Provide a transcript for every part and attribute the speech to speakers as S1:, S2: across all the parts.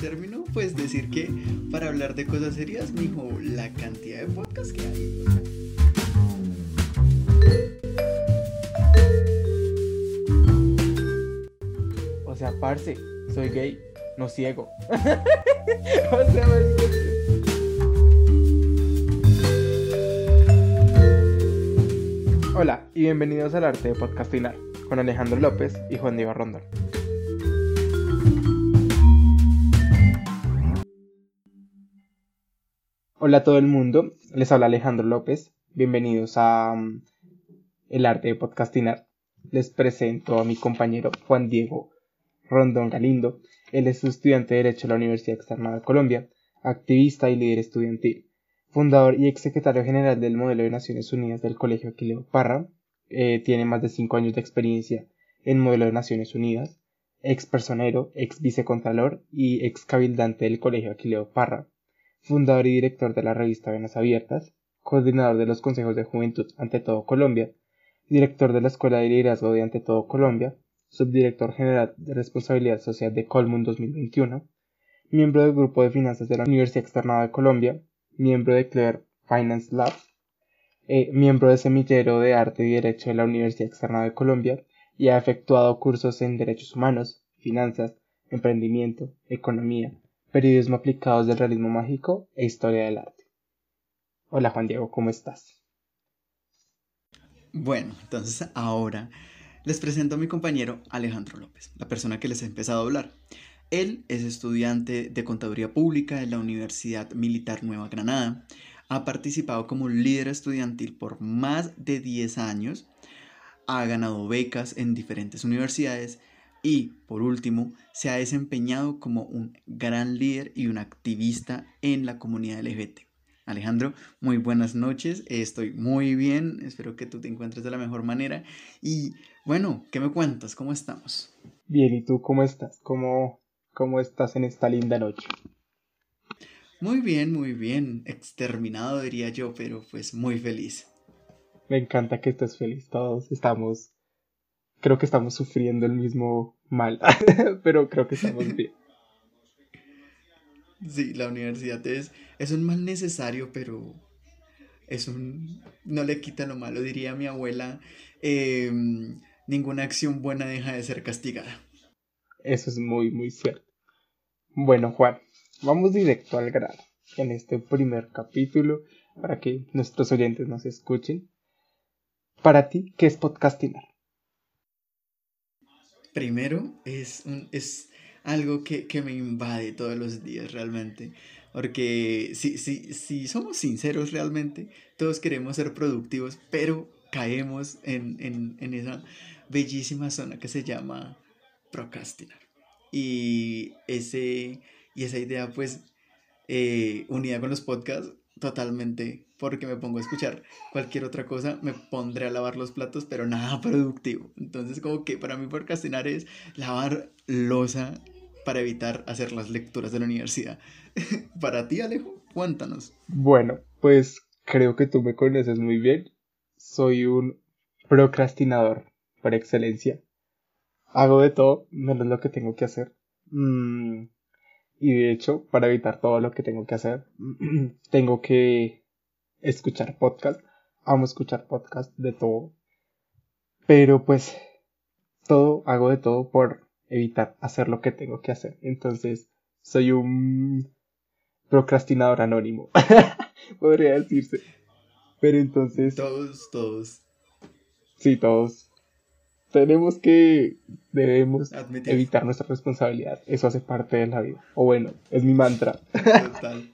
S1: término, pues decir que para hablar de cosas serias, mijo, la cantidad de podcasts que hay.
S2: O sea, parce, soy gay, no ciego. o sea, Hola y bienvenidos al arte de podcastinar con Alejandro López y Juan Diego Rondón. Hola a todo el mundo, les habla Alejandro López, bienvenidos a um, El Arte de Podcastinar. Les presento a mi compañero Juan Diego Rondón Galindo, él es estudiante de Derecho de la Universidad Externa de Colombia, activista y líder estudiantil, fundador y ex secretario general del Modelo de Naciones Unidas del Colegio Aquileo Parra, eh, tiene más de cinco años de experiencia en Modelo de Naciones Unidas, ex personero, ex vicecontralor y ex cabildante del Colegio Aquileo Parra fundador y director de la revista Venas Abiertas, coordinador de los consejos de juventud ante todo Colombia, director de la Escuela de Liderazgo de Ante todo Colombia, subdirector general de responsabilidad social de Colmun 2021, miembro del grupo de finanzas de la Universidad Externada de Colombia, miembro de Clear Finance Lab, eh, miembro de Semillero de Arte y Derecho de la Universidad Externada de Colombia y ha efectuado cursos en Derechos Humanos, Finanzas, Emprendimiento, Economía, periodismo aplicados del realismo mágico e historia del arte. Hola Juan Diego, ¿cómo estás?
S1: Bueno, entonces ahora les presento a mi compañero Alejandro López, la persona que les he empezado a hablar. Él es estudiante de Contaduría Pública en la Universidad Militar Nueva Granada. Ha participado como líder estudiantil por más de 10 años. Ha ganado becas en diferentes universidades y, por último, se ha desempeñado como un gran líder y un activista en la comunidad LGBT. Alejandro, muy buenas noches, estoy muy bien, espero que tú te encuentres de la mejor manera y bueno, ¿qué me cuentas? ¿Cómo estamos?
S2: Bien, ¿y tú cómo estás? ¿Cómo, cómo estás en esta linda noche?
S1: Muy bien, muy bien, exterminado diría yo, pero pues muy feliz.
S2: Me encanta que estés feliz, todos estamos creo que estamos sufriendo el mismo mal, pero creo que estamos bien.
S1: Sí, la universidad es, es un mal necesario, pero es un... no le quita lo malo, diría mi abuela, em, ninguna acción buena deja de ser castigada.
S2: Eso es muy, muy cierto. Bueno, Juan, vamos directo al grano en este primer capítulo para que nuestros oyentes nos escuchen. Para ti, ¿qué es podcastinar?
S1: Primero es, un, es algo que, me invade todos los días realmente. Porque si, si, si somos sinceros realmente, todos queremos ser productivos, pero caemos en, esa bellísima zona que se llama procrastinar. Y, ese, y esa idea, pues, eh, unida con los podcasts, totalmente porque me pongo a escuchar cualquier otra cosa, me pondré a lavar los platos, pero nada productivo. Entonces, como que para mí procrastinar es lavar losa para evitar hacer las lecturas de la universidad. para ti, Alejo, cuéntanos.
S2: Bueno, pues creo que tú me conoces muy bien. Soy un procrastinador por excelencia. Hago de todo menos lo que tengo que hacer. Mm, y de hecho, para evitar todo lo que tengo que hacer, tengo que escuchar podcast. Amo escuchar podcast de todo. Pero pues todo, hago de todo por evitar hacer lo que tengo que hacer. Entonces, soy un procrastinador anónimo. Podría decirse. Pero entonces.
S1: Todos, todos.
S2: Sí, todos. Tenemos que. Debemos evitar nuestra responsabilidad. Eso hace parte de la vida. O bueno, es mi mantra. Total.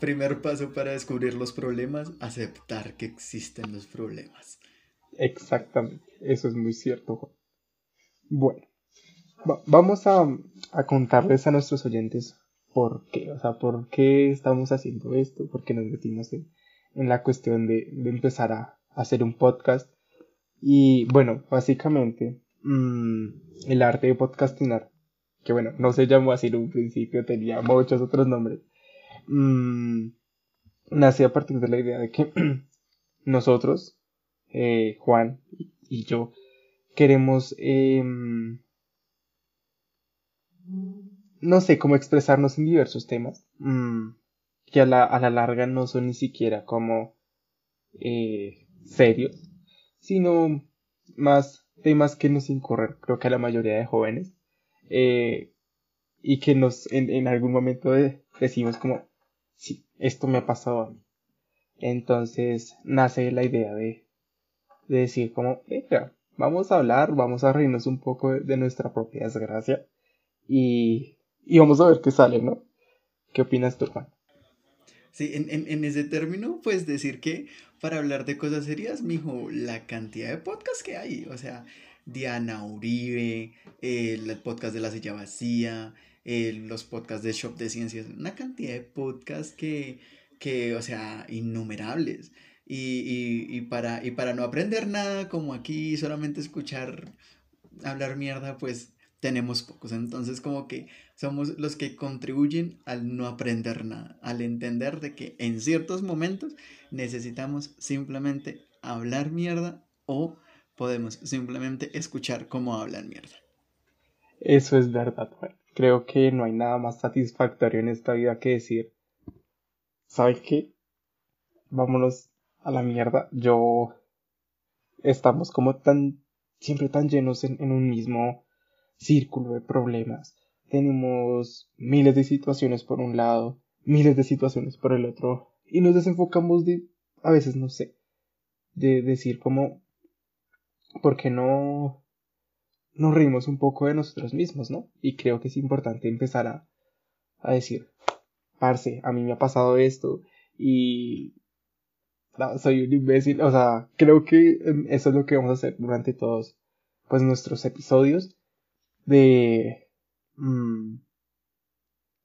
S1: Primer paso para descubrir los problemas, aceptar que existen los problemas.
S2: Exactamente, eso es muy cierto. Bueno, vamos a, contarles a nuestros oyentes por qué, o sea, por qué estamos haciendo esto, por qué nos metimos en, la cuestión de, empezar a, hacer un podcast. Y bueno, básicamente, mm, el arte de podcastinar, que bueno, no se llamó así en un principio, tenía muchos otros nombres mmm, nace a partir de la idea de que nosotros, eh, Juan y yo, queremos em, no sé cómo expresarnos en diversos temas, mm, que a la, a la larga no son ni siquiera como eh, serios, sino más temas que nos incorren, creo que a la mayoría de jóvenes, eh, y que nos en, en algún momento decimos como, sí, esto me ha pasado a mí. Entonces nace la idea de, de decir como, venga, vamos a hablar, vamos a reírnos un poco de, nuestra propia desgracia y, y, vamos a ver qué sale, ¿no? ¿Qué opinas tú, Juan?
S1: Sí, en, en, en ese término, pues decir que para hablar de cosas serias, mijo, la cantidad de podcasts que hay, o sea, Diana Uribe, el, podcast de la silla vacía, los podcasts de Shop de Ciencias, una cantidad de podcasts que, que o sea, innumerables. Y, y, y, para, y para no aprender nada, como aquí solamente escuchar hablar mierda, pues tenemos pocos. Entonces como que somos los que contribuyen al no aprender nada, al entender de que en ciertos momentos necesitamos simplemente hablar mierda o podemos simplemente escuchar cómo hablan mierda.
S2: Eso es verdad. Creo que no hay nada más satisfactorio en esta vida que decir, ¿sabes qué? Vámonos a la mierda. Yo estamos como tan, siempre tan llenos en, en un mismo círculo de problemas. Tenemos miles de situaciones por un lado, miles de situaciones por el otro, y nos desenfocamos de, a veces no sé, de decir como, ¿por qué no nos reímos un poco de nosotros mismos, no? Y creo que es importante empezar a, a decir, parce, a mí me ha pasado esto y soy un imbécil, o sea, creo que em, eso es lo que vamos a hacer durante todos pues nuestros episodios de mm,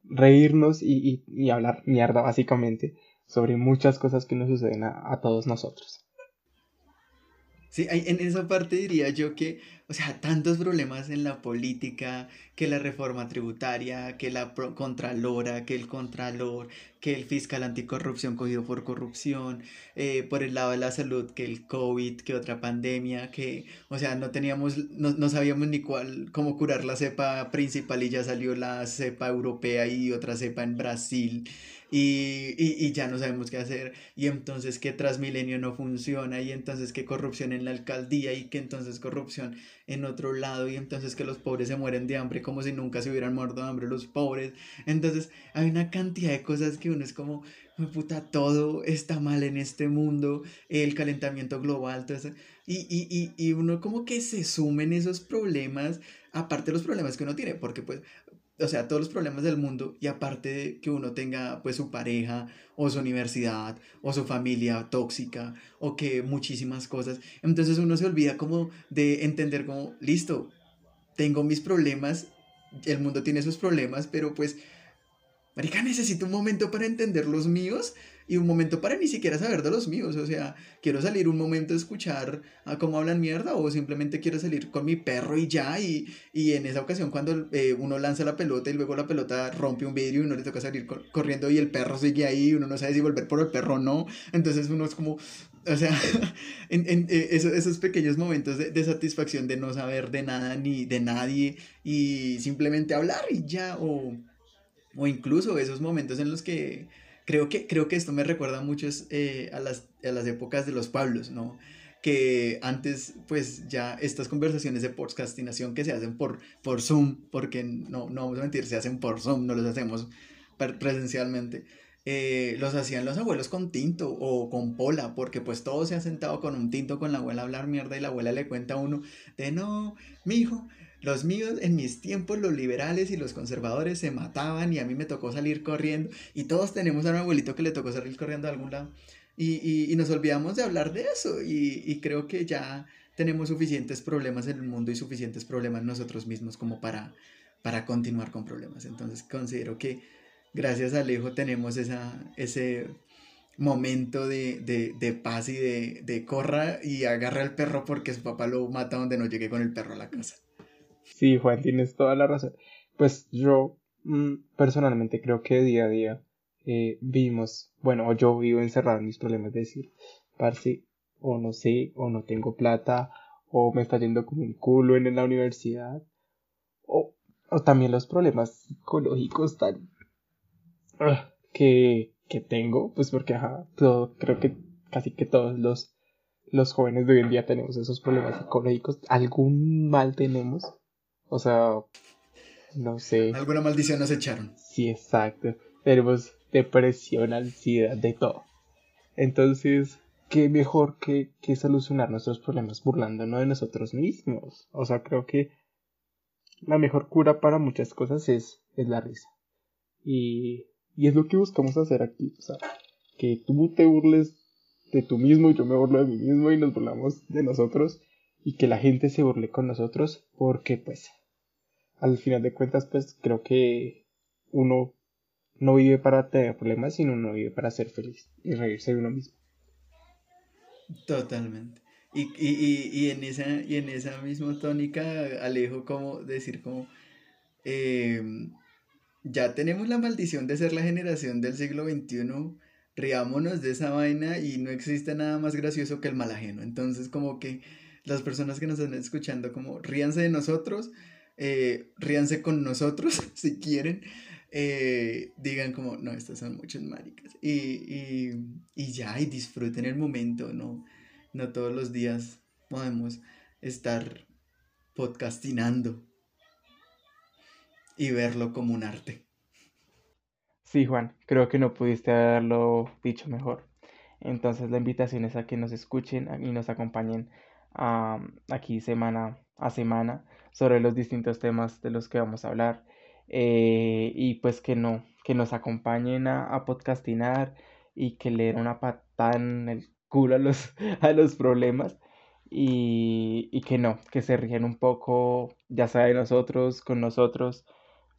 S2: reírnos y, y, hablar mierda básicamente sobre muchas cosas que nos suceden a todos nosotros.
S1: Sí, en esa parte diría yo que, o sea, tantos problemas en la política, que la reforma tributaria, que la contralora, que el contralor, que el fiscal anticorrupción cogido por corrupción, eh, por el lado de la salud, que el COVID, que otra pandemia, que, o sea, no teníamos, no, no sabíamos ni cuál, cómo curar la cepa principal y ya salió la cepa europea y otra cepa en Brasil y, y, y, ya no sabemos qué hacer, y entonces que Transmilenio no funciona, y entonces que corrupción en la alcaldía, y que entonces corrupción en otro lado, y entonces que los pobres se mueren de hambre como si nunca se hubieran muerto de hambre los pobres. Entonces hay una cantidad de cosas que uno es como, puta, todo está mal en este mundo, el calentamiento global, todo eso. Y, y, y, y uno como que se sumen esos problemas, aparte de los problemas que uno tiene, porque pues o sea, todos los problemas del mundo y aparte de que uno tenga pues su pareja o su universidad o su familia tóxica o que muchísimas cosas, entonces uno se olvida como de entender como, listo, tengo mis problemas, el mundo tiene sus problemas, pero pues, marica, necesito un momento para entender los míos y un momento para ni siquiera saber de los míos. O sea, quiero salir un momento a escuchar a cómo hablan mierda o simplemente quiero salir con mi perro y ya. Y, y en esa ocasión cuando eh, uno lanza la pelota y luego la pelota rompe un vidrio y uno le toca salir corriendo y el perro sigue ahí, uno no sabe si volver por el perro o no. Entonces uno es como... O sea, en, en eh, esos, esos, pequeños momentos de, de, satisfacción de no saber de nada ni de nadie y simplemente hablar y ya, o, o incluso esos momentos en los que Creo que, creo que esto me recuerda mucho eh, a, las, a las épocas de los Pablos, ¿no? que antes, pues ya estas conversaciones de podcastinación que se hacen por, por Zoom, porque no, no vamos a mentir, se hacen por Zoom, no los hacemos presencialmente, eh, los hacían los abuelos con tinto o con pola, porque pues todo se ha sentado con un tinto con la abuela a hablar mierda y la abuela le cuenta a uno de no, mi hijo, los míos, en mis tiempos, los liberales y los conservadores se mataban y a mí me tocó salir corriendo. Y todos tenemos a un abuelito que le tocó salir corriendo a algún lado. Y, y, nos olvidamos de hablar de eso. Y, y, creo que ya tenemos suficientes problemas en el mundo y suficientes problemas nosotros mismos como para, para continuar con problemas. Entonces considero que gracias a Alejo tenemos esa, ese momento de, de, de paz y de, de corra y agarra al perro porque su papá lo mata donde no llegue con el perro a la casa.
S2: Sí, Juan, tienes toda la razón. Pues yo mm, personalmente creo que día a día eh, vivimos, bueno, yo vivo encerrado en mis problemas de decir, parce, o no sé, o no tengo plata, o me está yendo como un culo en la universidad, o, o también los problemas psicológicos tan ah, que, que tengo, pues porque ajá, todo, creo que casi que todos los, los jóvenes de hoy en día tenemos esos problemas psicológicos, algún mal tenemos, o sea, no sé.
S1: Alguna maldición nos echaron.
S2: Sí, exacto. Tenemos depresión, ansiedad, de todo. Entonces, qué mejor que, que solucionar nuestros problemas burlándonos de nosotros mismos. O sea, creo que la mejor cura para muchas cosas es, es la risa. Y, y es lo que buscamos hacer aquí. O sea, que tú te burles de tú mismo y yo me burlo de mí mismo y nos burlamos de nosotros y que la gente se burle con nosotros porque pues al final de cuentas pues creo que uno no vive para tener problemas sino uno vive para ser feliz y reírse de uno mismo.
S1: Totalmente. Y, y, y, en esa, y en esa misma tónica, Alejo, como decir como, em, ya tenemos la maldición de ser la generación del siglo XXI, riámonos de esa vaina y no existe nada más gracioso que el mal ajeno. Entonces, como que las personas que nos están escuchando, como ríanse de nosotros, eh, ríanse con nosotros si quieren, eh, digan como, no, estas son muchas maricas. Y, y, y, ya, y disfruten el momento, ¿no? No todos los días podemos estar podcastinando y verlo como un arte.
S2: Sí, Juan, creo que no pudiste haberlo dicho mejor. Entonces la invitación es a que nos escuchen y nos acompañen aquí semana a semana sobre los distintos temas de los que vamos a hablar. Eh, y pues que no, que nos acompañen a, a, podcastinar y que le den una patada en el culo a los, a los problemas y, y que no, que se ríen un poco, ya sea de nosotros, con nosotros,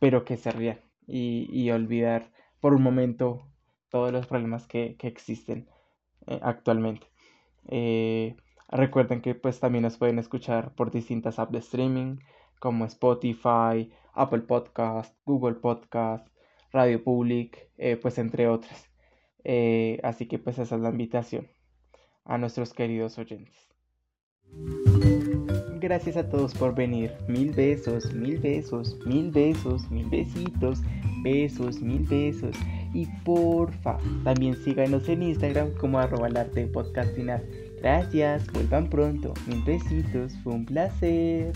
S2: pero que se rían y, y olvidar por un momento todos los problemas que, que existen eh, actualmente. Eh, recuerden que pues también nos pueden escuchar por distintas apps de streaming como Spotify, Apple Podcast, Google Podcast, Radio Public, eh, pues entre otras. Eh, así que pues esa es la invitación a nuestros queridos oyentes. Gracias a todos por venir. Mil besos, mil besos, mil besos, mil besitos, besos, mil besos. Y porfa, también síganos en Instagram como arroba el arte. Gracias, vuelvan pronto. Mil besitos, fue un placer.